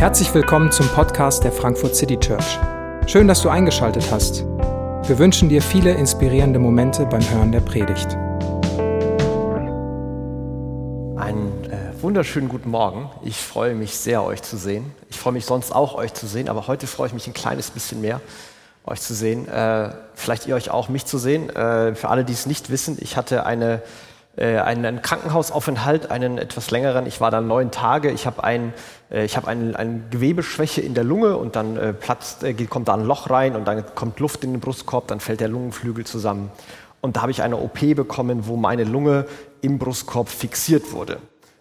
Herzlich willkommen zum Podcast der Frankfurt City Church. Schön, dass du eingeschaltet hast. Wir wünschen dir viele inspirierende Momente beim Hören der Predigt. Einen äh, wunderschönen guten Morgen. Ich freue mich sehr, euch zu sehen. Ich freue mich sonst auch, euch zu sehen, aber heute freue ich mich ein kleines bisschen mehr, euch zu sehen. Äh, vielleicht ihr euch auch, mich zu sehen. Äh, für alle, die es nicht wissen, ich hatte eine äh, einen Krankenhausaufenthalt, einen etwas längeren. Ich war da neun Tage. Ich habe ein, äh, ich hab ein, eine Gewebeschwäche in der Lunge und dann äh, platzt, äh, kommt da ein Loch rein und dann kommt Luft in den Brustkorb, dann fällt der Lungenflügel zusammen. Und da habe ich eine OP bekommen, wo meine Lunge im Brustkorb fixiert wurde.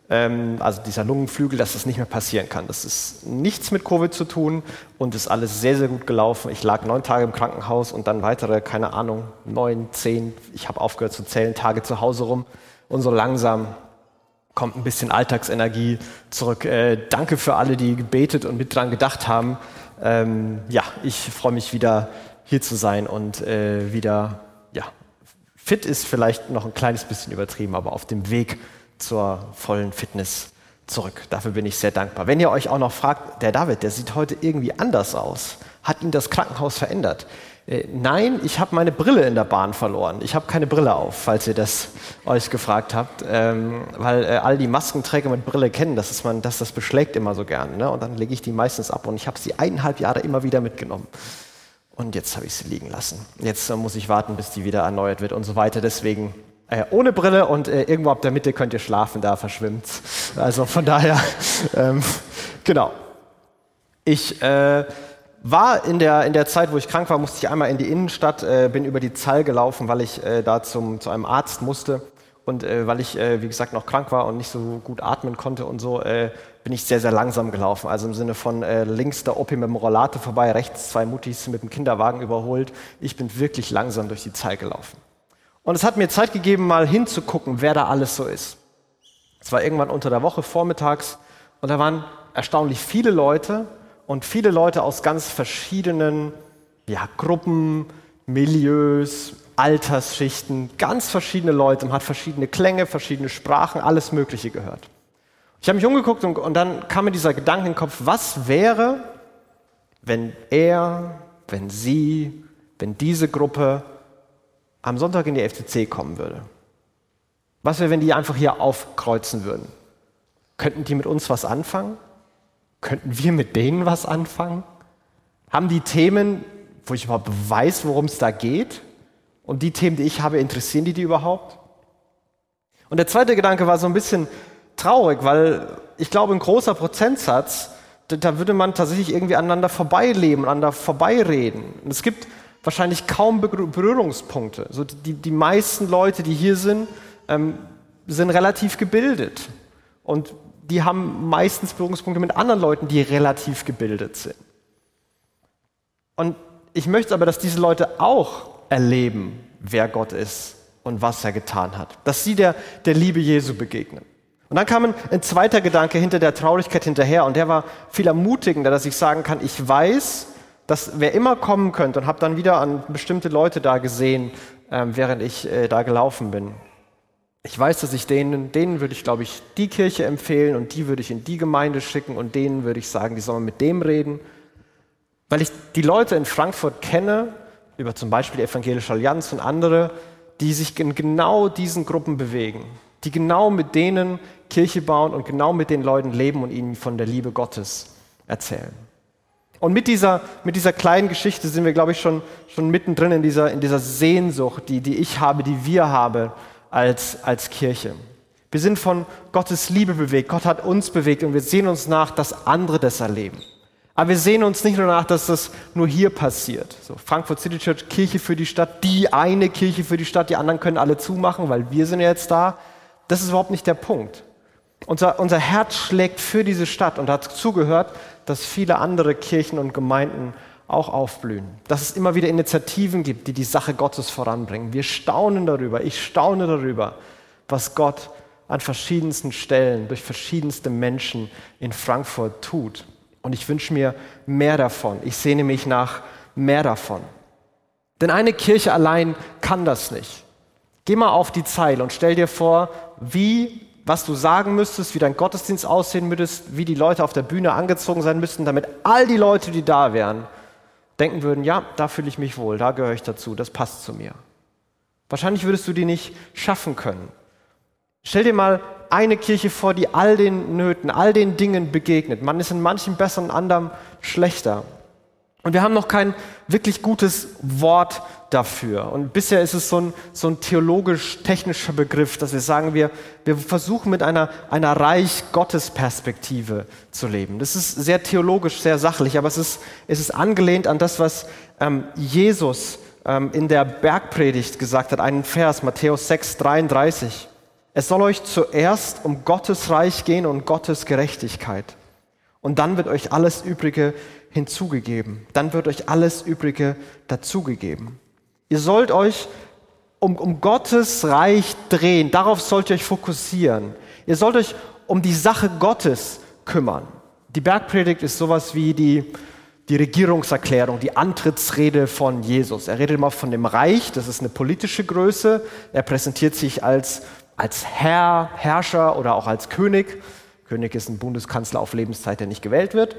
Ähm, also dieser Lungenflügel, dass das nicht mehr passieren kann. Das ist nichts mit Covid zu tun und ist alles sehr, sehr gut gelaufen. Ich lag neun Tage im Krankenhaus und dann weitere, keine Ahnung, neun, zehn, ich habe aufgehört zu zählen, Tage zu Hause rum. Und so langsam kommt ein bisschen Alltagsenergie zurück. Äh, danke für alle, die gebetet und mit dran gedacht haben. Ähm, ja, ich freue mich wieder hier zu sein und äh, wieder, ja, fit ist vielleicht noch ein kleines bisschen übertrieben, aber auf dem Weg zur vollen Fitness zurück. Dafür bin ich sehr dankbar. Wenn ihr euch auch noch fragt, der David, der sieht heute irgendwie anders aus. Hat ihn das Krankenhaus verändert? Äh, nein, ich habe meine Brille in der Bahn verloren. Ich habe keine Brille auf, falls ihr das euch gefragt habt, ähm, weil äh, all die Maskenträger mit Brille kennen, das ist man, dass das beschlägt immer so gern. Ne? Und dann lege ich die meistens ab und ich habe sie eineinhalb Jahre immer wieder mitgenommen. Und jetzt habe ich sie liegen lassen. Jetzt äh, muss ich warten, bis die wieder erneuert wird und so weiter. Deswegen äh, ohne Brille und äh, irgendwo ab der Mitte könnt ihr schlafen, da verschwimmt Also von daher, ähm, genau. Ich äh, war in der, in der Zeit, wo ich krank war, musste ich einmal in die Innenstadt, äh, bin über die Zall gelaufen, weil ich äh, da zum, zu einem Arzt musste. Und äh, weil ich, wie gesagt, noch krank war und nicht so gut atmen konnte und so, bin ich sehr, sehr langsam gelaufen. Also im Sinne von links der Opi mit dem Rollator vorbei, rechts zwei Muttis mit dem Kinderwagen überholt. Ich bin wirklich langsam durch die Zall gelaufen. Und es hat mir Zeit gegeben, mal hinzugucken, wer da alles so ist. Es war irgendwann unter der Woche vormittags und da waren erstaunlich viele Leute und viele Leute aus ganz verschiedenen ja, Gruppen, Milieus, Altersschichten, ganz verschiedene Leute. Man hat verschiedene Klänge, verschiedene Sprachen, alles Mögliche gehört. Ich habe mich umgeguckt und, und dann kam mir dieser Gedanke in den Kopf, was wäre, wenn er, wenn sie, wenn diese Gruppe am Sonntag in die FCC kommen würde? Was wäre, wenn die einfach hier aufkreuzen würden? Könnten die mit uns was anfangen? Könnten wir mit denen was anfangen? Haben die Themen, wo ich überhaupt weiß, worum es da geht? Und die Themen, die ich habe, interessieren die die überhaupt? Und der zweite Gedanke war so ein bisschen traurig, weil ich glaube, ein großer Prozentsatz, da würde man tatsächlich irgendwie aneinander vorbeileben, aneinander vorbeireden. Und es gibt wahrscheinlich kaum Berührungspunkte. So die, die meisten Leute, die hier sind, ähm, sind relativ gebildet. Und die haben meistens Berührungspunkte mit anderen Leuten, die relativ gebildet sind. Und ich möchte aber, dass diese Leute auch erleben, wer Gott ist und was er getan hat. Dass sie der, der Liebe Jesu begegnen. Und dann kam ein, zweiter Gedanke hinter der Traurigkeit hinterher und der war viel ermutigender, dass ich sagen kann, ich weiß, dass wer immer kommen könnte und habe dann wieder an bestimmte Leute da gesehen, äh, während ich äh, da gelaufen bin. Ich weiß, dass ich denen, denen würde ich, glaube ich, die Kirche empfehlen und die würde ich in die Gemeinde schicken und denen würde ich sagen, die sollen mit dem reden. Weil ich die Leute in Frankfurt kenne, über zum Beispiel die Evangelische Allianz und andere, die sich in genau diesen Gruppen bewegen, die genau mit denen Kirche bauen und genau mit den Leuten leben und ihnen von der Liebe Gottes erzählen. Und mit dieser, mit dieser kleinen Geschichte sind wir, glaube ich, schon, schon mittendrin in dieser, in dieser Sehnsucht, die, die ich habe, die wir haben als, als Kirche. Wir sind von Gottes Liebe bewegt. Gott hat uns bewegt und wir sehen uns nach, dass andere das erleben. Aber wir sehen uns nicht nur nach, dass das nur hier passiert. So, Frankfurt City Church, Kirche für die Stadt, die eine Kirche für die Stadt, die anderen können alle zumachen, weil wir sind ja jetzt da. Das ist überhaupt nicht der Punkt. Unser, unser Herz schlägt für diese Stadt und dazu gehört, dass viele andere Kirchen und Gemeinden auch aufblühen. Dass es immer wieder Initiativen gibt, die die Sache Gottes voranbringen. Wir staunen darüber, ich staune darüber, was Gott an verschiedensten Stellen durch verschiedenste Menschen in Frankfurt tut. Und ich wünsche mir mehr davon. Ich sehne mich nach mehr davon. Denn eine Kirche allein kann das nicht. Geh mal auf die Zeile und stell dir vor, wie was du sagen müsstest, wie dein Gottesdienst aussehen müsstest, wie die Leute auf der Bühne angezogen sein müssten, damit all die Leute, die da wären, denken würden, ja, da fühle ich mich wohl, da gehöre ich dazu, das passt zu mir. Wahrscheinlich würdest du die nicht schaffen können. Stell dir mal eine Kirche vor, die all den Nöten, all den Dingen begegnet. Man ist in manchen besser, in anderen schlechter. Und wir haben noch kein wirklich gutes Wort dafür. Und bisher ist es so ein, so ein theologisch-technischer Begriff, dass wir sagen, wir, wir versuchen mit einer, einer Reich-Gottes-Perspektive zu leben. Das ist sehr theologisch, sehr sachlich, aber es ist, es ist angelehnt an das, was ähm, Jesus ähm, in der Bergpredigt gesagt hat, einen Vers, Matthäus 6, 33. Es soll euch zuerst um Gottes Reich gehen und Gottes Gerechtigkeit. Und dann wird euch alles Übrige hinzugegeben. Dann wird euch alles Übrige dazugegeben. Ihr sollt euch um, um Gottes Reich drehen. Darauf sollt ihr euch fokussieren. Ihr sollt euch um die Sache Gottes kümmern. Die Bergpredigt ist sowas wie die, die Regierungserklärung, die Antrittsrede von Jesus. Er redet immer von dem Reich, das ist eine politische Größe. Er präsentiert sich als, als Herr, Herrscher oder auch als König. König ist ein Bundeskanzler auf Lebenszeit, der nicht gewählt wird.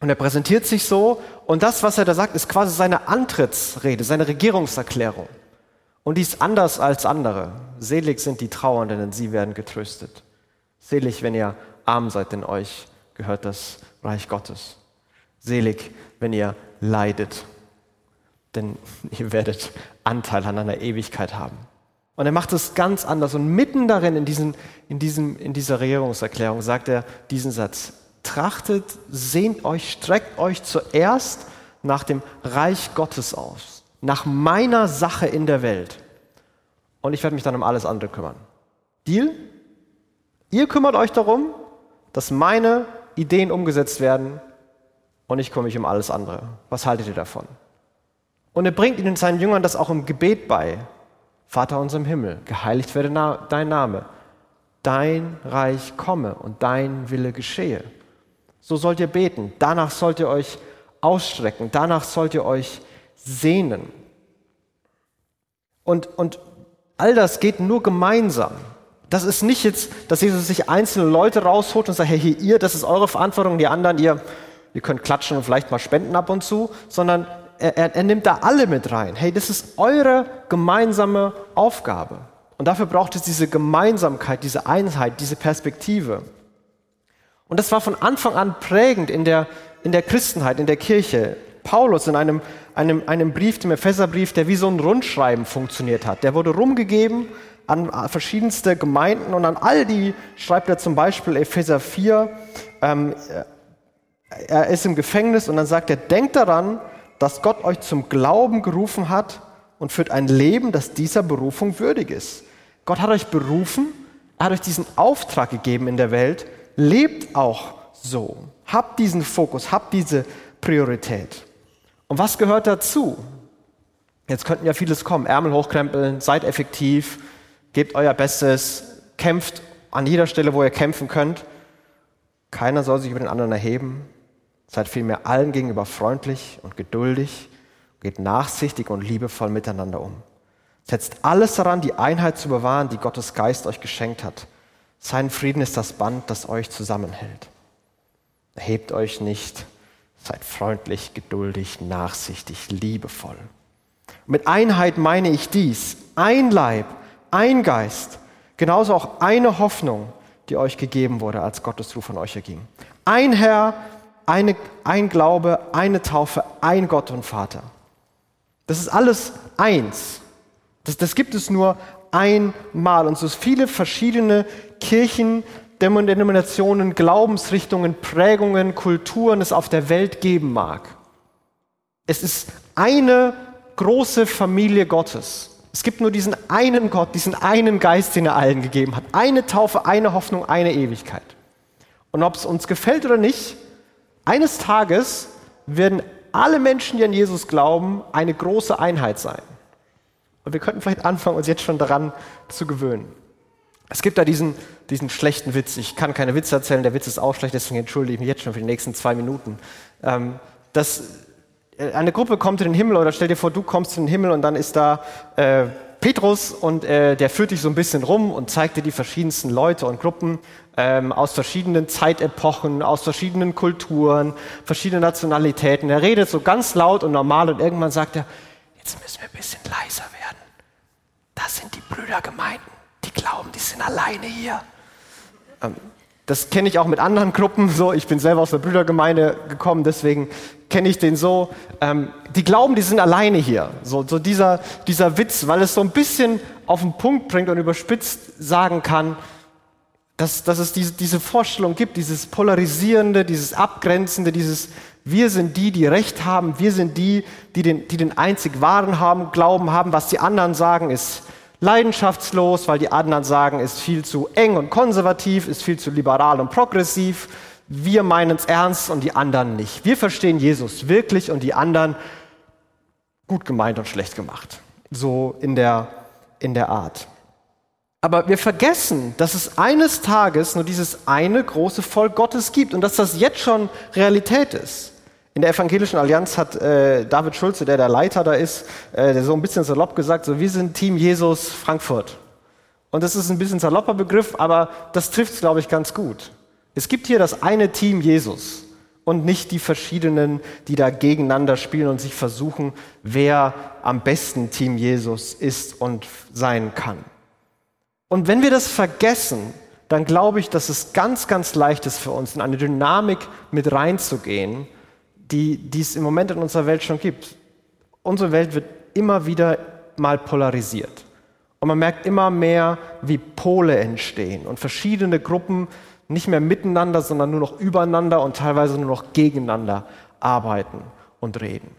Und er präsentiert sich so und das, was er da sagt, ist quasi seine Antrittsrede, seine Regierungserklärung. Und die ist anders als andere. Selig sind die Trauernden, denn sie werden getröstet. Selig, wenn ihr arm seid, denn euch gehört das Reich Gottes. Selig, wenn ihr leidet, denn ihr werdet Anteil an einer Ewigkeit haben. Und er macht es ganz anders. Und mitten darin, in, diesen, in, diesem, in dieser Regierungserklärung, sagt er diesen Satz trachtet, sehnt euch, streckt euch zuerst nach dem Reich Gottes aus, nach meiner Sache in der Welt. Und ich werde mich dann um alles andere kümmern. Deal? Ihr kümmert euch darum, dass meine Ideen umgesetzt werden und ich kümmere mich um alles andere. Was haltet ihr davon? Und er bringt ihnen seinen Jüngern das auch im Gebet bei. Vater unser im Himmel, geheiligt werde dein Name. Dein Reich komme und dein Wille geschehe. So sollt ihr beten. Danach sollt ihr euch ausstrecken. Danach sollt ihr euch sehnen. Und, und all das geht nur gemeinsam. Das ist nicht jetzt, dass Jesus sich einzelne Leute rausholt und sagt, hey, hier, ihr, das ist eure Verantwortung, die anderen, ihr, ihr könnt klatschen und vielleicht mal spenden ab und zu, sondern er, er, er nimmt da alle mit rein. Hey, das ist eure gemeinsame Aufgabe. Und dafür braucht es diese Gemeinsamkeit, diese Einheit, diese Perspektive. Und das war von Anfang an prägend in der, in der Christenheit, in der Kirche. Paulus in einem, einem, einem Brief, dem Epheserbrief, der wie so ein Rundschreiben funktioniert hat. Der wurde rumgegeben an verschiedenste Gemeinden und an all die schreibt er zum Beispiel Epheser 4, ähm, er ist im Gefängnis und dann sagt er, denkt daran, dass Gott euch zum Glauben gerufen hat und führt ein Leben, das dieser Berufung würdig ist. Gott hat euch berufen, er hat euch diesen Auftrag gegeben in der Welt lebt auch so. Habt diesen Fokus, habt diese Priorität. Und was gehört dazu? Jetzt könnten ja vieles kommen. Ärmel hochkrempeln, seid effektiv, gebt euer Bestes, kämpft an jeder Stelle, wo ihr kämpfen könnt. Keiner soll sich über den anderen erheben. Seid vielmehr allen gegenüber freundlich und geduldig, geht nachsichtig und liebevoll miteinander um. Setzt alles daran, die Einheit zu bewahren, die Gottes Geist euch geschenkt hat. Sein Frieden ist das Band, das euch zusammenhält. Erhebt euch nicht, seid freundlich, geduldig, nachsichtig, liebevoll. Mit Einheit meine ich dies, ein Leib, ein Geist, genauso auch eine Hoffnung, die euch gegeben wurde, als Gottes Ruf von euch erging. Ein Herr, eine, ein Glaube, eine Taufe, ein Gott und Vater. Das ist alles eins. Das, das gibt es nur einmal. Und so viele verschiedene Kirchen, Denominationen, Glaubensrichtungen, Prägungen, Kulturen es auf der Welt geben mag. Es ist eine große Familie Gottes. Es gibt nur diesen einen Gott, diesen einen Geist, den er allen gegeben hat. Eine Taufe, eine Hoffnung, eine Ewigkeit. Und ob es uns gefällt oder nicht, eines Tages werden alle Menschen, die an Jesus glauben, eine große Einheit sein. Und wir könnten vielleicht anfangen, uns jetzt schon daran zu gewöhnen. Es gibt da diesen, diesen schlechten Witz. Ich kann keine Witze erzählen, der Witz ist auch schlecht, deswegen entschuldige ich mich jetzt schon für die nächsten zwei Minuten. Ähm, dass äh, eine Gruppe kommt in den Himmel oder stell dir vor, du kommst in den Himmel und dann ist da äh, Petrus und äh, der führt dich so ein bisschen rum und zeigt dir die verschiedensten Leute und Gruppen ähm, aus verschiedenen Zeitepochen, aus verschiedenen Kulturen, verschiedenen Nationalitäten. Er redet so ganz laut und normal und irgendwann sagt er, jetzt müssen wir ein bisschen leiser werden. Das sind die Brüdergemeinden, glauben, die sind alleine hier. Ähm, das kenne ich auch mit anderen Gruppen so. Ich bin selber aus der Brüdergemeinde gekommen, deswegen kenne ich den so. Ähm, die glauben, die sind alleine hier. So, so dieser, dieser Witz, weil es so ein bisschen auf den Punkt bringt und überspitzt sagen kann, dass, dass es diese, diese Vorstellung gibt, dieses Polarisierende, dieses Abgrenzende, dieses Wir sind die, die Recht haben, wir sind die, die den, die den einzig Wahren haben, Glauben haben, was die anderen sagen, ist leidenschaftslos, weil die anderen sagen, ist viel zu eng und konservativ, ist viel zu liberal und progressiv. Wir meinen es ernst und die anderen nicht. Wir verstehen Jesus wirklich und die anderen gut gemeint und schlecht gemacht. So in der, in der Art. Aber wir vergessen, dass es eines Tages nur dieses eine große Volk Gottes gibt und dass das jetzt schon Realität ist. In der Evangelischen Allianz hat äh, David Schulze, der der Leiter da ist, äh, der so ein bisschen salopp gesagt, so wir sind Team Jesus Frankfurt. Und das ist ein bisschen salopper Begriff, aber das trifft es, glaube ich, ganz gut. Es gibt hier das eine Team Jesus und nicht die verschiedenen, die da gegeneinander spielen und sich versuchen, wer am besten Team Jesus ist und sein kann. Und wenn wir das vergessen, dann glaube ich, dass es ganz, ganz leicht ist für uns, in eine Dynamik mit reinzugehen, die, die es im Moment in unserer Welt schon gibt. Unsere Welt wird immer wieder mal polarisiert. Und man merkt immer mehr, wie Pole entstehen und verschiedene Gruppen nicht mehr miteinander, sondern nur noch übereinander und teilweise nur noch gegeneinander arbeiten und reden.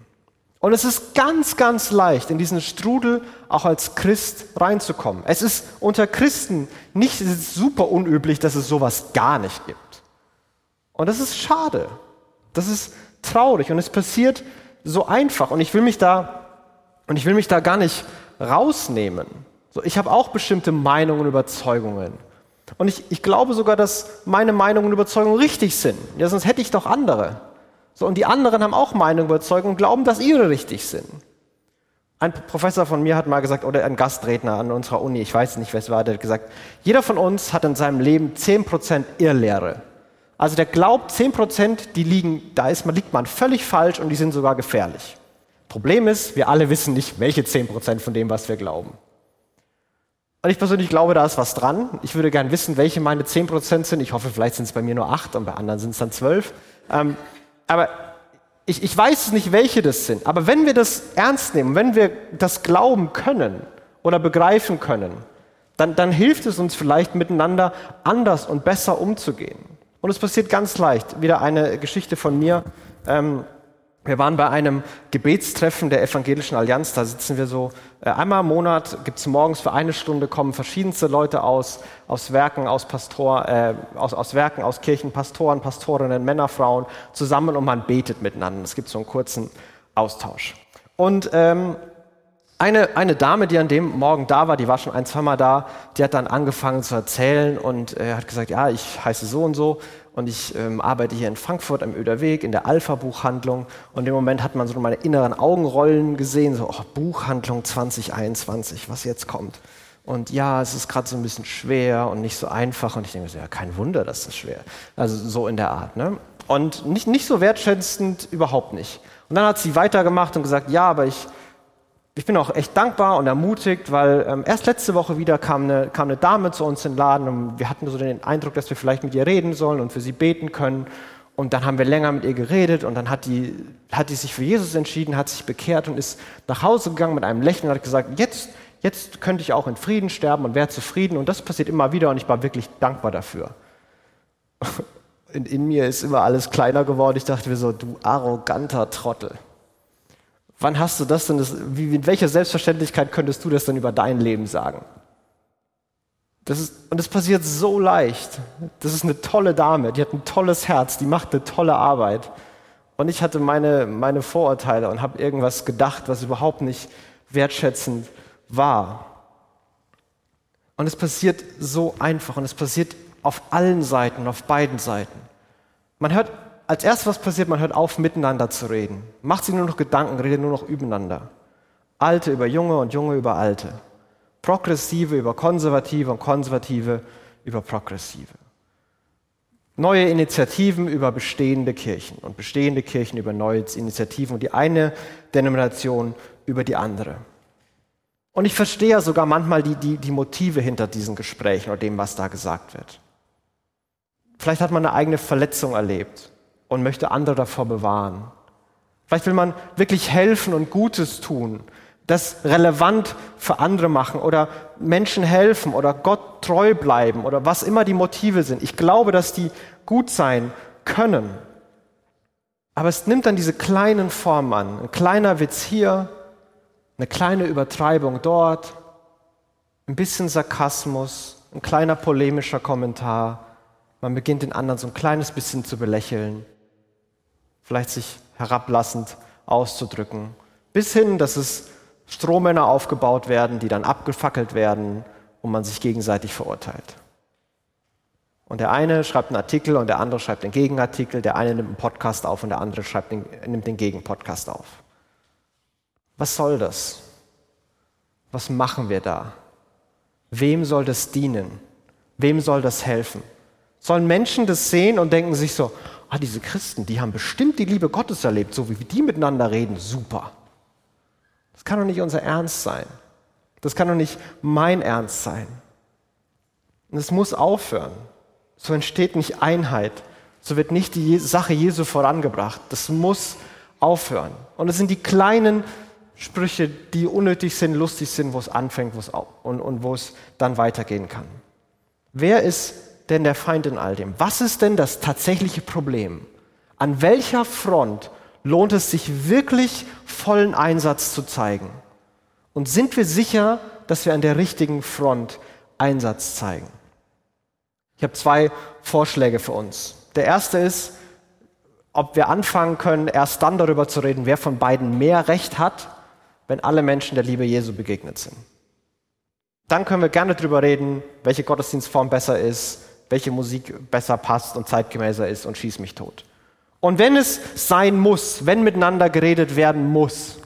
Und es ist ganz, ganz leicht, in diesen Strudel auch als Christ reinzukommen. Es ist unter Christen nicht super unüblich, dass es sowas gar nicht gibt. Und das ist schade. Das ist traurig und es passiert so einfach und ich will mich da und ich will mich da gar nicht rausnehmen. So, ich habe auch bestimmte Meinungen und Überzeugungen. Und ich, ich glaube sogar, dass meine Meinungen und Überzeugungen richtig sind. Ja, sonst hätte ich doch andere. So, und die anderen haben auch Meinungen und Überzeugungen und glauben, dass ihre richtig sind. Ein Professor von mir hat mal gesagt, oder ein Gastredner an unserer Uni, ich weiß nicht, wer es war, der hat gesagt, jeder von uns hat in seinem Leben 10% Irrlehre. Also der glaubt, 10%, die liegen, da ist man, liegt man völlig falsch und die sind sogar gefährlich. Problem ist, wir alle wissen nicht, welche 10% von dem, was wir glauben. Und ich persönlich glaube, da ist was dran. Ich würde gern wissen, welche meine 10% sind. Ich hoffe, vielleicht sind es bei mir nur 8 und bei anderen sind es dann 12. Ähm, aber ich, ich weiß nicht, welche das sind. Aber wenn wir das ernst nehmen, wenn wir das glauben können oder begreifen können, dann, dann hilft es uns vielleicht miteinander anders und besser umzugehen. Und es passiert ganz leicht. Wieder eine Geschichte von mir. Ähm, wir waren bei einem Gebetstreffen der Evangelischen Allianz. Da sitzen wir so äh, einmal im Monat, gibt es morgens für eine Stunde, kommen verschiedenste Leute aus, aus Werken, aus, Pastor, äh, aus, aus Werken, aus Kirchen, Pastoren, Pastorinnen, Männer, Frauen zusammen und man betet miteinander. Es gibt so einen kurzen Austausch. Und ähm, eine, eine Dame, die an dem Morgen da war, die war schon ein, zwei Mal da, die hat dann angefangen zu erzählen und äh, hat gesagt, ja, ich heiße so und so und ich ähm, arbeite hier in Frankfurt am Öderweg in der Alpha-Buchhandlung und im Moment hat man so meine inneren Augenrollen gesehen, so oh, Buchhandlung 2021, was jetzt kommt. Und ja, es ist gerade so ein bisschen schwer und nicht so einfach und ich denke so, ja, kein Wunder, dass das schwer Also so in der Art. Ne? Und nicht, nicht so wertschätzend, überhaupt nicht. Und dann hat sie weitergemacht und gesagt, ja, aber ich ich bin auch echt dankbar und ermutigt, weil ähm, erst letzte Woche wieder kam eine, kam eine Dame zu uns in den Laden und wir hatten so den Eindruck, dass wir vielleicht mit ihr reden sollen und für sie beten können. Und dann haben wir länger mit ihr geredet und dann hat die, hat die sich für Jesus entschieden, hat sich bekehrt und ist nach Hause gegangen mit einem Lächeln und hat gesagt, jetzt, jetzt könnte ich auch in Frieden sterben und wäre zufrieden. Und das passiert immer wieder und ich war wirklich dankbar dafür. In, in mir ist immer alles kleiner geworden. Ich dachte mir so, du arroganter Trottel. Wann hast du das denn? Das, wie, mit welcher Selbstverständlichkeit könntest du das denn über dein Leben sagen? Das ist, und das passiert so leicht. Das ist eine tolle Dame, die hat ein tolles Herz, die macht eine tolle Arbeit. Und ich hatte meine, meine Vorurteile und habe irgendwas gedacht, was überhaupt nicht wertschätzend war. Und es passiert so einfach und es passiert auf allen Seiten, auf beiden Seiten. Man hört als erstes, was passiert, man hört auf, miteinander zu reden. Macht sich nur noch Gedanken, redet nur noch übereinander. Alte über Junge und Junge über Alte. Progressive über Konservative und Konservative über Progressive. Neue Initiativen über bestehende Kirchen und bestehende Kirchen über neue Initiativen und die eine Denomination über die andere. Und ich verstehe ja sogar manchmal die, die, die Motive hinter diesen Gesprächen oder dem, was da gesagt wird. Vielleicht hat man eine eigene Verletzung erlebt und möchte andere davor bewahren. Vielleicht will man wirklich helfen und Gutes tun, das relevant für andere machen oder Menschen helfen oder Gott treu bleiben oder was immer die Motive sind. Ich glaube, dass die gut sein können. Aber es nimmt dann diese kleinen Formen an. Ein kleiner Witz hier, eine kleine Übertreibung dort, ein bisschen Sarkasmus, ein kleiner polemischer Kommentar. Man beginnt den anderen so ein kleines bisschen zu belächeln, vielleicht sich herablassend auszudrücken, bis hin, dass es Strohmänner aufgebaut werden, die dann abgefackelt werden und man sich gegenseitig verurteilt. Und der eine schreibt einen Artikel und der andere schreibt den Gegenartikel, der eine nimmt einen Podcast auf und der andere schreibt den, nimmt den Gegenpodcast auf. Was soll das? Was machen wir da? Wem soll das dienen? Wem soll das helfen? Sollen Menschen das sehen und denken sich so, ah, diese Christen, die haben bestimmt die Liebe Gottes erlebt, so wie die miteinander reden, super. Das kann doch nicht unser Ernst sein. Das kann doch nicht mein Ernst sein. Und es muss aufhören. So entsteht nicht Einheit. So wird nicht die Sache Jesu vorangebracht. Das muss aufhören. Und es sind die kleinen Sprüche, die unnötig sind, lustig sind, wo es anfängt wo es und, und wo es dann weitergehen kann. Wer ist denn der Feind in all dem? Was ist denn das tatsächliche Problem? An welcher Front lohnt es sich wirklich vollen Einsatz zu zeigen? Und sind wir sicher, dass wir an der richtigen Front Einsatz zeigen? Ich habe zwei Vorschläge für uns. Der erste ist, ob wir anfangen können, erst dann darüber zu reden, wer von beiden mehr Recht hat, wenn alle Menschen der Liebe Jesu begegnet sind. Dann können wir gerne darüber reden, welche Gottesdienstform besser ist, welche Musik besser passt und zeitgemäßer ist und schieß mich tot. Und wenn es sein muss, wenn miteinander geredet werden muss,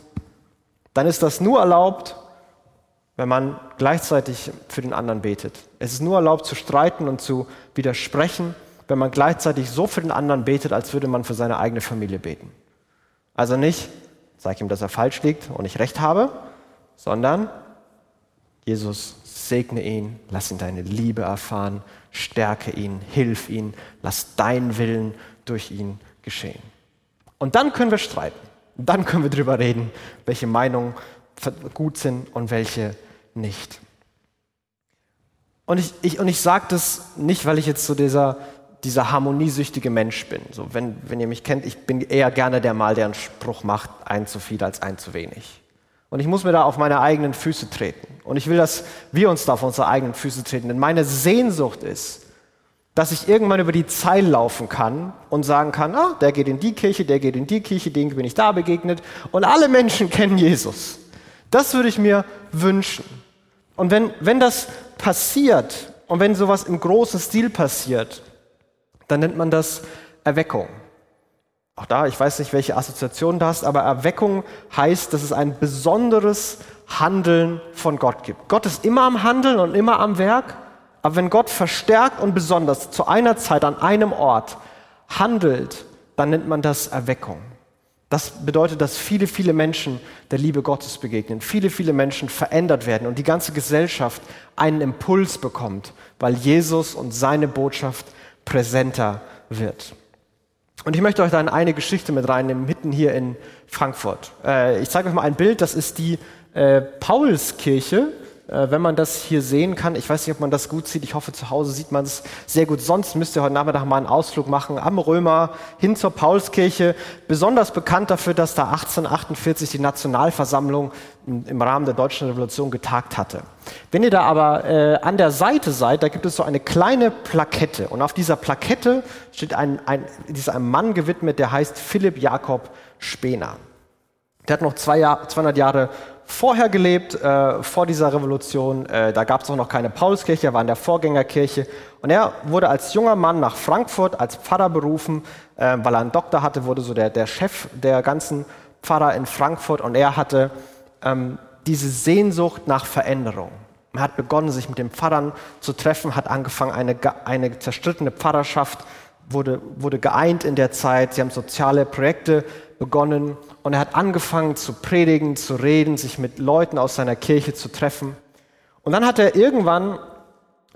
dann ist das nur erlaubt, wenn man gleichzeitig für den anderen betet. Es ist nur erlaubt zu streiten und zu widersprechen, wenn man gleichzeitig so für den anderen betet, als würde man für seine eigene Familie beten. Also nicht, sag ihm, dass er falsch liegt und ich recht habe, sondern Jesus, segne ihn, lass ihn deine Liebe erfahren, stärke ihn, hilf ihn, lass dein Willen durch ihn geschehen. Und dann können wir streiten. Dann können wir darüber reden, welche Meinungen gut sind und welche nicht. Und ich, ich, und ich sage das nicht, weil ich jetzt so dieser, dieser harmoniesüchtige Mensch bin. So, wenn, wenn ihr mich kennt, ich bin eher gerne der Mal, der einen Spruch macht, ein zu viel als ein zu wenig. Und ich muss mir da auf meine eigenen Füße treten. Und ich will, dass wir uns da auf unsere eigenen Füße treten. Denn meine Sehnsucht ist, dass ich irgendwann über die Zeil laufen kann und sagen kann, ah, der geht in die Kirche, der geht in die Kirche, dem bin ich da begegnet. Und alle Menschen kennen Jesus. Das würde ich mir wünschen. Und wenn, wenn das passiert und wenn sowas im großen Stil passiert, dann nennt man das Erweckung. Auch da, ich weiß nicht, welche Assoziation du hast, aber Erweckung heißt, dass es ein besonderes Handeln von Gott gibt. Gott ist immer am Handeln und immer am Werk, aber wenn Gott verstärkt und besonders zu einer Zeit an einem Ort handelt, dann nennt man das Erweckung. Das bedeutet, dass viele, viele Menschen der Liebe Gottes begegnen, viele, viele Menschen verändert werden und die ganze Gesellschaft einen Impuls bekommt, weil Jesus und seine Botschaft präsenter wird. Und ich möchte euch da in eine Geschichte mit reinnehmen, mitten hier in Frankfurt. Äh, ich zeige euch mal ein Bild, das ist die äh, Paulskirche. Äh, wenn man das hier sehen kann, ich weiß nicht, ob man das gut sieht, ich hoffe zu Hause sieht man es sehr gut. Sonst müsst ihr heute Nachmittag mal einen Ausflug machen am Römer hin zur Paulskirche. Besonders bekannt dafür, dass da 1848 die Nationalversammlung im Rahmen der Deutschen Revolution getagt hatte. Wenn ihr da aber äh, an der Seite seid, da gibt es so eine kleine Plakette. Und auf dieser Plakette steht ein, ein, ist einem Mann gewidmet, der heißt Philipp Jakob Spener. Der hat noch zwei Jahr, 200 Jahre vorher gelebt, äh, vor dieser Revolution. Äh, da gab es auch noch keine Paulskirche, er war in der Vorgängerkirche. Und er wurde als junger Mann nach Frankfurt als Pfarrer berufen, äh, weil er einen Doktor hatte, wurde so der, der Chef der ganzen Pfarrer in Frankfurt. Und er hatte ähm, diese Sehnsucht nach Veränderung. Er hat begonnen, sich mit den Pfarrern zu treffen, hat angefangen, eine, eine zerstrittene Pfarrerschaft wurde, wurde geeint in der Zeit. Sie haben soziale Projekte begonnen und er hat angefangen zu predigen, zu reden, sich mit Leuten aus seiner Kirche zu treffen. Und dann hat er irgendwann,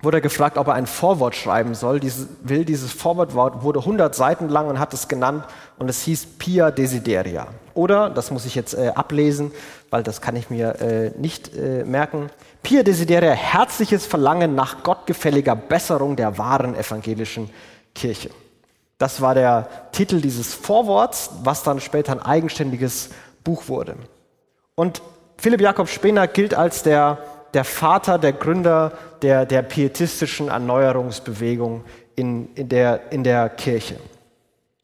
wurde er gefragt, ob er ein Vorwort schreiben soll. Dieses, will, dieses Vorwort wurde 100 Seiten lang und hat es genannt und es hieß Pia Desideria. Oder, das muss ich jetzt äh, ablesen, weil das kann ich mir äh, nicht äh, merken, Pia Desideria, herzliches Verlangen nach gottgefälliger Besserung der wahren evangelischen Kirche. Das war der Titel dieses Vorworts, was dann später ein eigenständiges Buch wurde. Und Philipp Jakob Spener gilt als der, der Vater, der Gründer der, der pietistischen Erneuerungsbewegung in, in, der, in der Kirche.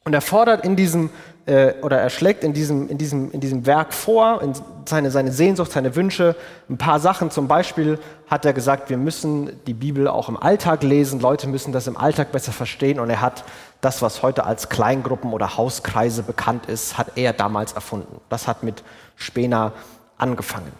Und er fordert in diesem äh, oder er schlägt in diesem, in diesem, in diesem Werk vor, in seine, seine Sehnsucht, seine Wünsche, ein paar Sachen. Zum Beispiel hat er gesagt, wir müssen die Bibel auch im Alltag lesen, Leute müssen das im Alltag besser verstehen. Und er hat das, was heute als Kleingruppen oder Hauskreise bekannt ist, hat er damals erfunden. Das hat mit Spener angefangen.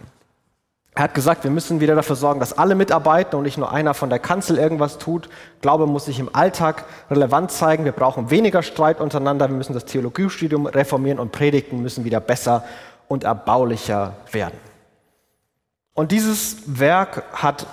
Er hat gesagt, wir müssen wieder dafür sorgen, dass alle mitarbeiten und nicht nur einer von der Kanzel irgendwas tut. Glaube muss sich im Alltag relevant zeigen. Wir brauchen weniger Streit untereinander. Wir müssen das Theologiestudium reformieren und Predigten müssen wieder besser und erbaulicher werden. Und dieses Werk hat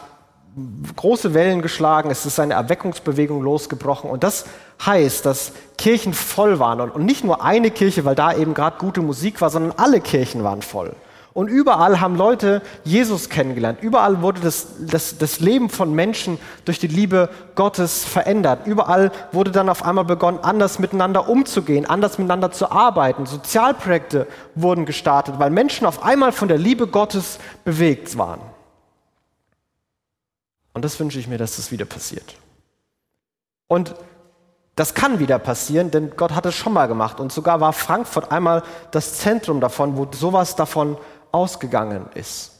große Wellen geschlagen. Es ist eine Erweckungsbewegung losgebrochen. Und das heißt, dass Kirchen voll waren. Und nicht nur eine Kirche, weil da eben gerade gute Musik war, sondern alle Kirchen waren voll. Und überall haben Leute Jesus kennengelernt. Überall wurde das, das, das Leben von Menschen durch die Liebe Gottes verändert. Überall wurde dann auf einmal begonnen, anders miteinander umzugehen, anders miteinander zu arbeiten. Sozialprojekte wurden gestartet, weil Menschen auf einmal von der Liebe Gottes bewegt waren. Und das wünsche ich mir, dass das wieder passiert. Und das kann wieder passieren, denn Gott hat es schon mal gemacht. Und sogar war Frankfurt einmal das Zentrum davon, wo sowas davon ausgegangen ist.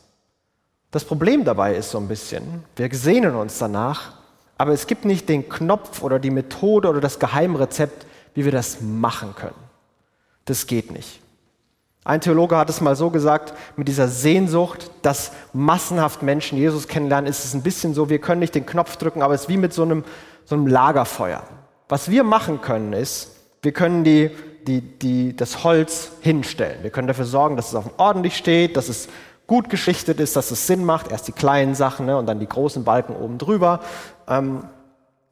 Das Problem dabei ist so ein bisschen, wir sehnen uns danach, aber es gibt nicht den Knopf oder die Methode oder das Geheimrezept, wie wir das machen können. Das geht nicht. Ein Theologe hat es mal so gesagt, mit dieser Sehnsucht, dass massenhaft Menschen Jesus kennenlernen, ist es ein bisschen so, wir können nicht den Knopf drücken, aber es ist wie mit so einem, so einem Lagerfeuer. Was wir machen können, ist, wir können die die, die, das Holz hinstellen. Wir können dafür sorgen, dass es auf ordentlich steht, dass es gut geschichtet ist, dass es Sinn macht. Erst die kleinen Sachen ne, und dann die großen Balken oben drüber. Ähm,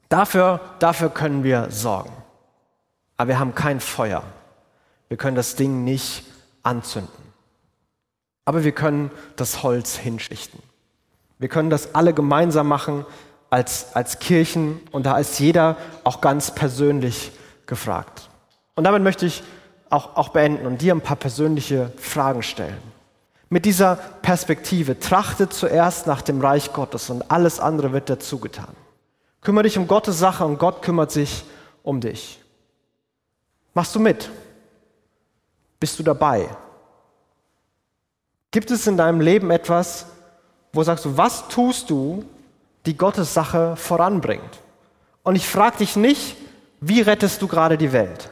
dafür, dafür können wir sorgen. Aber wir haben kein Feuer. Wir können das Ding nicht anzünden. Aber wir können das Holz hinschichten. Wir können das alle gemeinsam machen als, als Kirchen und da ist jeder auch ganz persönlich gefragt. Und damit möchte ich auch, auch beenden und dir ein paar persönliche Fragen stellen. Mit dieser Perspektive, trachte zuerst nach dem Reich Gottes und alles andere wird dazu getan. Kümmere dich um Gottes Sache und Gott kümmert sich um dich. Machst du mit? Bist du dabei? Gibt es in deinem Leben etwas, wo sagst du, was tust du, die Gottes Sache voranbringt? Und ich frage dich nicht, wie rettest du gerade die Welt?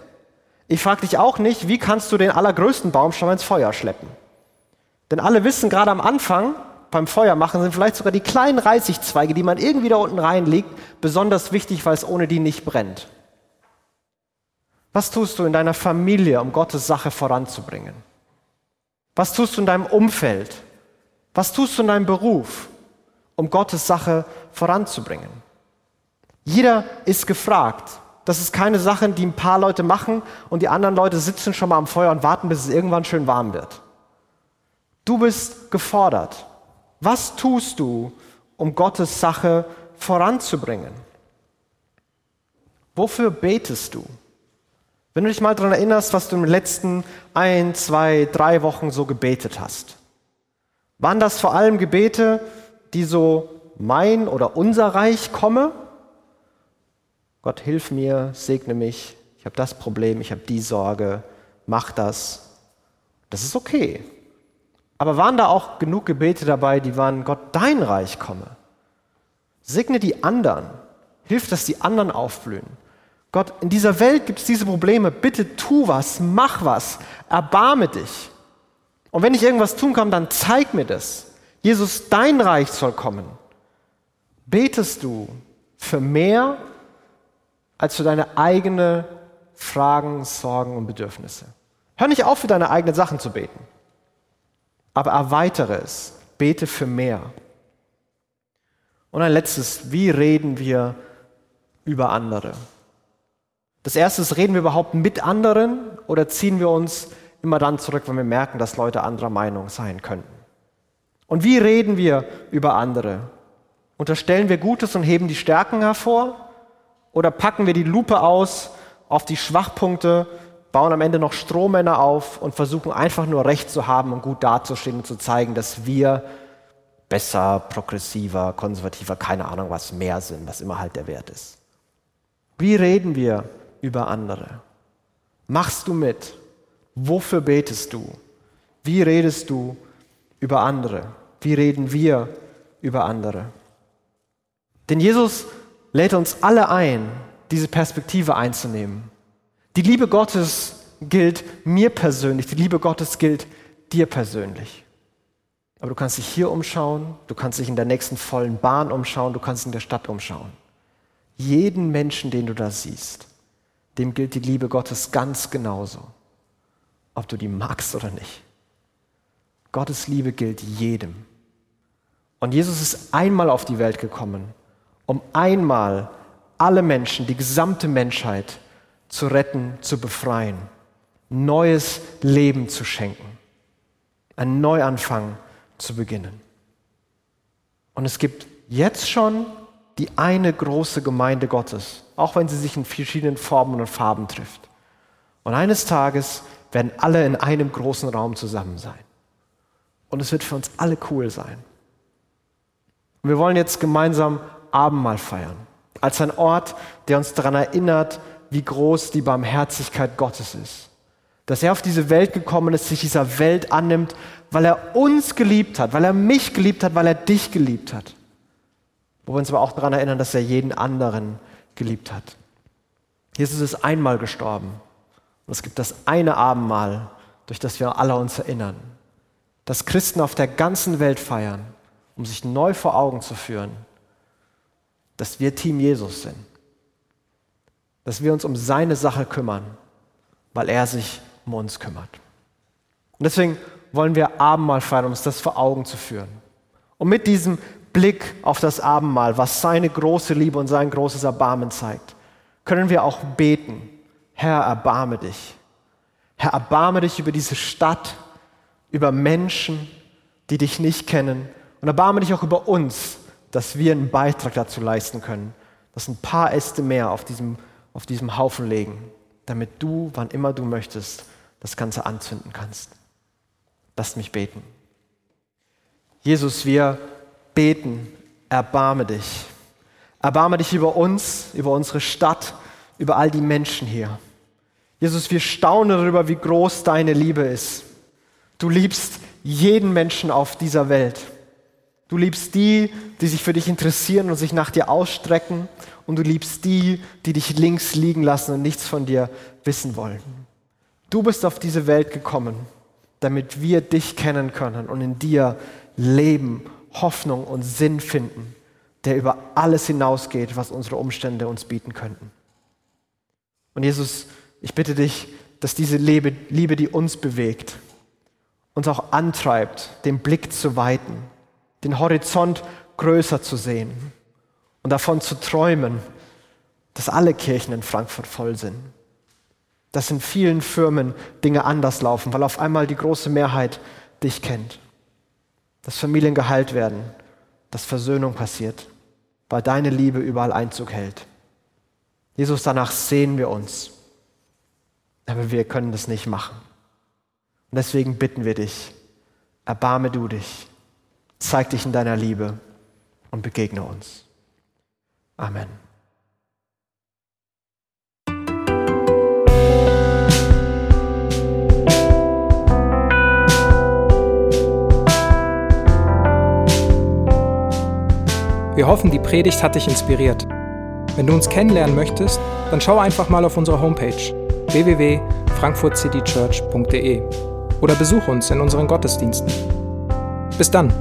Ich frage dich auch nicht, wie kannst du den allergrößten Baum schon mal ins Feuer schleppen? Denn alle wissen, gerade am Anfang beim Feuer machen sind vielleicht sogar die kleinen Reisigzweige, die man irgendwie da unten reinlegt, besonders wichtig, weil es ohne die nicht brennt. Was tust du in deiner Familie, um Gottes Sache voranzubringen? Was tust du in deinem Umfeld? Was tust du in deinem Beruf, um Gottes Sache voranzubringen? Jeder ist gefragt, das ist keine Sache, die ein paar Leute machen und die anderen Leute sitzen schon mal am Feuer und warten, bis es irgendwann schön warm wird. Du bist gefordert. Was tust du, um Gottes Sache voranzubringen? Wofür betest du? Wenn du dich mal daran erinnerst, was du in den letzten ein, zwei, drei Wochen so gebetet hast. Waren das vor allem Gebete, die so mein oder unser Reich komme? Gott, hilf mir, segne mich, ich habe das Problem, ich habe die Sorge, mach das. Das ist okay. Aber waren da auch genug Gebete dabei, die waren, Gott, dein Reich komme. Segne die anderen. Hilf, dass die anderen aufblühen. Gott, in dieser Welt gibt es diese Probleme. Bitte tu was, mach was, erbarme dich. Und wenn ich irgendwas tun kann, dann zeig mir das. Jesus, dein Reich soll kommen. Betest du für mehr als für deine eigenen Fragen, Sorgen und Bedürfnisse? Hör nicht auf, für deine eigenen Sachen zu beten, aber erweitere es. Bete für mehr. Und ein letztes, wie reden wir über andere? Das erste ist, reden wir überhaupt mit anderen oder ziehen wir uns immer dann zurück, wenn wir merken, dass Leute anderer Meinung sein könnten? Und wie reden wir über andere? Unterstellen wir Gutes und heben die Stärken hervor? Oder packen wir die Lupe aus auf die Schwachpunkte, bauen am Ende noch Strohmänner auf und versuchen einfach nur Recht zu haben und gut dazustehen und zu zeigen, dass wir besser, progressiver, konservativer, keine Ahnung was mehr sind, was immer halt der Wert ist. Wie reden wir über andere? Machst du mit? Wofür betest du? Wie redest du über andere? Wie reden wir über andere? Denn Jesus lädt uns alle ein, diese Perspektive einzunehmen. Die Liebe Gottes gilt mir persönlich, die Liebe Gottes gilt dir persönlich. Aber du kannst dich hier umschauen, du kannst dich in der nächsten vollen Bahn umschauen, du kannst in der Stadt umschauen. Jeden Menschen, den du da siehst, dem gilt die Liebe Gottes ganz genauso, ob du die magst oder nicht. Gottes Liebe gilt jedem. Und Jesus ist einmal auf die Welt gekommen, um einmal alle Menschen, die gesamte Menschheit zu retten, zu befreien, neues Leben zu schenken, einen Neuanfang zu beginnen. Und es gibt jetzt schon die eine große Gemeinde Gottes, auch wenn sie sich in verschiedenen Formen und Farben trifft. Und eines Tages werden alle in einem großen Raum zusammen sein. Und es wird für uns alle cool sein. Und wir wollen jetzt gemeinsam Abendmahl feiern, als ein Ort, der uns daran erinnert, wie groß die Barmherzigkeit Gottes ist. Dass er auf diese Welt gekommen ist, sich dieser Welt annimmt, weil er uns geliebt hat, weil er mich geliebt hat, weil er dich geliebt hat. Wo wir uns aber auch daran erinnern, dass er jeden anderen geliebt hat. Jesus ist einmal gestorben. Und es gibt das eine Abendmahl, durch das wir alle uns erinnern. Dass Christen auf der ganzen Welt feiern, um sich neu vor Augen zu führen, dass wir Team Jesus sind. Dass wir uns um seine Sache kümmern, weil er sich um uns kümmert. Und deswegen wollen wir Abendmahl feiern, um uns das vor Augen zu führen. Und mit diesem Blick auf das Abendmahl, was seine große Liebe und sein großes Erbarmen zeigt, können wir auch beten, Herr, erbarme dich. Herr, erbarme dich über diese Stadt, über Menschen, die dich nicht kennen. Und erbarme dich auch über uns, dass wir einen Beitrag dazu leisten können, dass ein paar Äste mehr auf diesem, auf diesem Haufen legen, damit du, wann immer du möchtest, das Ganze anzünden kannst. Lasst mich beten. Jesus, wir beten, erbarme dich. Erbarme dich über uns, über unsere Stadt, über all die Menschen hier. Jesus, wir staunen darüber, wie groß deine Liebe ist. Du liebst jeden Menschen auf dieser Welt. Du liebst die, die sich für dich interessieren und sich nach dir ausstrecken. Und du liebst die, die dich links liegen lassen und nichts von dir wissen wollen. Du bist auf diese Welt gekommen, damit wir dich kennen können und in dir Leben, Hoffnung und Sinn finden, der über alles hinausgeht, was unsere Umstände uns bieten könnten. Und Jesus, ich bitte dich, dass diese Liebe, die uns bewegt, uns auch antreibt, den Blick zu weiten, den Horizont größer zu sehen und davon zu träumen, dass alle Kirchen in Frankfurt voll sind. Dass in vielen Firmen Dinge anders laufen, weil auf einmal die große Mehrheit dich kennt. Dass Familien geheilt werden, dass Versöhnung passiert, weil deine Liebe überall Einzug hält. Jesus, danach sehen wir uns, aber wir können das nicht machen. Und deswegen bitten wir dich, erbarme du dich, zeig dich in deiner Liebe und begegne uns. Amen. Wir hoffen, die Predigt hat dich inspiriert. Wenn du uns kennenlernen möchtest, dann schau einfach mal auf unsere Homepage www.frankfurtcitychurch.de oder besuch uns in unseren Gottesdiensten. Bis dann!